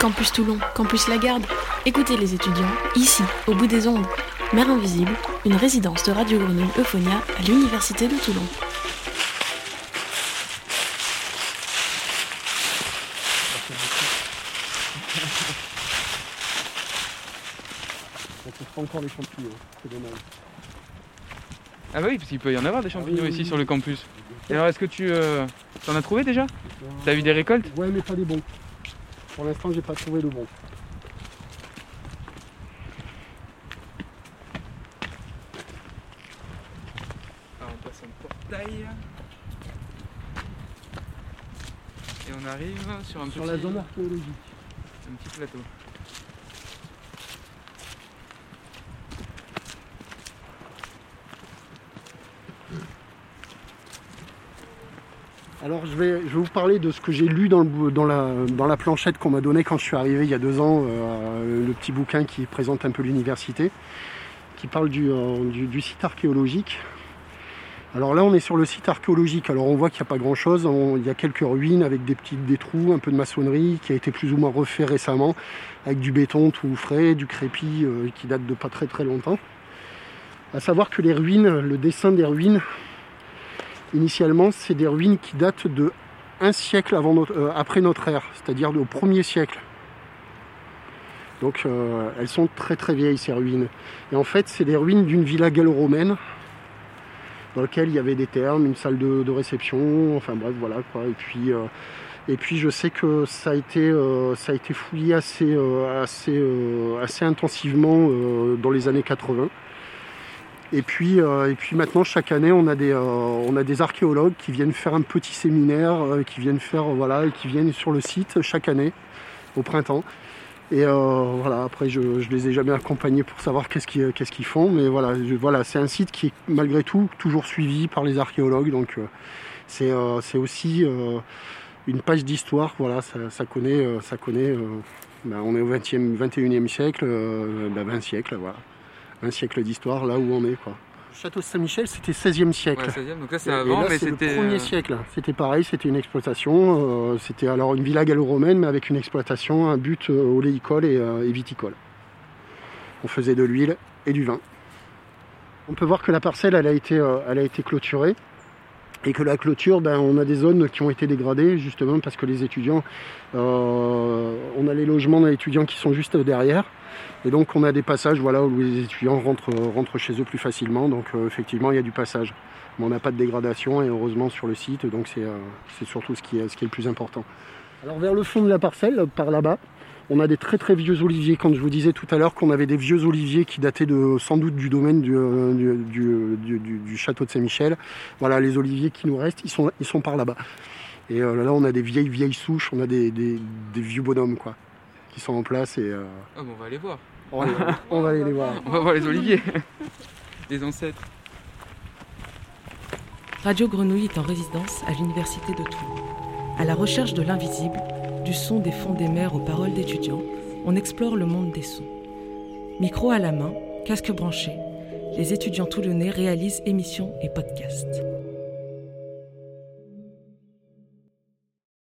Campus Toulon, Campus Lagarde. Écoutez les étudiants, ici, au bout des ondes. Mère Invisible, une résidence de Radio Grenouille Euphonia à l'Université de Toulon. On trouve pas encore les champignons, c'est dommage. Ah bah oui, parce qu'il peut y en avoir des champignons ici sur le campus. Et alors est-ce que tu euh, t'en as trouvé déjà? T'as eu des récoltes? Ouais, mais pas des bons. Pour l'instant, j'ai pas trouvé le bon. Alors on passe un portail. Et on arrive sur un Sur petit, la zone archéologique. un petit plateau. Alors je vais, vous parler de ce que j'ai lu dans, la, planchette qu'on m'a donnée quand je suis arrivé il y a deux ans, euh, le petit bouquin qui présente un peu l'université, qui parle du, euh, du site archéologique. Alors là on est sur le site archéologique, alors on voit qu'il n'y a pas grand chose, il y a quelques ruines avec des petits des trous, un peu de maçonnerie qui a été plus ou moins refait récemment, avec du béton tout frais, du crépi euh, qui date de pas très très longtemps. À savoir que les ruines, le dessin des ruines, Initialement, c'est des ruines qui datent de un siècle euh, après notre ère, c'est-à-dire au premier siècle. Donc euh, elles sont très très vieilles ces ruines. Et en fait, c'est des ruines d'une villa gallo-romaine dans laquelle il y avait des thermes, une salle de, réception, enfin bref, voilà quoi. Et puis, euh, et puis je sais que ça a été, ça a été fouillé assez, assez, assez intensivement dans les années 80. Et puis, euh, et puis maintenant, chaque année, on a des, euh, on a des archéologues qui viennent faire un petit séminaire, euh, qui viennent faire, voilà, qui viennent sur le site chaque année, au printemps. Et voilà, après, je, ne les ai jamais accompagnés pour savoir qu'est-ce qu'ils, font, mais voilà, voilà, c'est un site qui est malgré tout toujours suivi par les archéologues, donc c'est, aussi une page d'histoire. Voilà, ça, connaît, ça connaît. ben, on est au 20e, 21e siècle, euh, ben, 20 siècles, voilà un siècle d'histoire là où on est quoi. Le château de Saint-Michel c'était 16e siècle. Ouais, 16e, donc là c'est avant, là, mais c'est le c'était. premier euh, siècle. C'était pareil, c'était une exploitation. euh, c'était alors une villa gallo-romaine, mais avec une exploitation, un but euh, oléicole et, euh, et viticole. On faisait de l'huile et du vin. On peut voir que la parcelle, elle a été, euh, elle a été clôturée. Et que la clôture, ben, on a des zones qui ont été dégradées, justement parce que les étudiants, euh, on a les logements des étudiants qui sont juste derrière. Et donc on a des passages voilà, où les étudiants rentrent, rentrent chez eux plus facilement. Donc euh, effectivement, il y a du passage. Mais on n'a pas de dégradation et heureusement sur le site, donc c'est euh, c'est surtout ce qui, est, ce qui est le plus important. Alors vers le fond de la parcelle, par là-bas, on a des très très vieux oliviers. Quand je vous disais tout à l'heure qu'on avait des vieux oliviers qui dataient de, sans doute du domaine du, euh, du, du- du- du- du château de Saint-Michel, voilà les oliviers qui nous restent, ils sont, ils sont par là-bas. Et euh, là on a des vieilles vieilles souches, on a des, des- des vieux bonhommes quoi, qui sont en place et euh, Ah bon, on va aller voir. on, va, on va aller les voir. On va voir les oliviers. les ancêtres. Radio Grenouille est en résidence à l'Université de Toulon. À la recherche de l'invisible, du son des fonds des mers aux paroles d'étudiants, on explore le monde des sons. Micro à la main, casque branché, les étudiants toulonnais réalisent émissions et podcasts.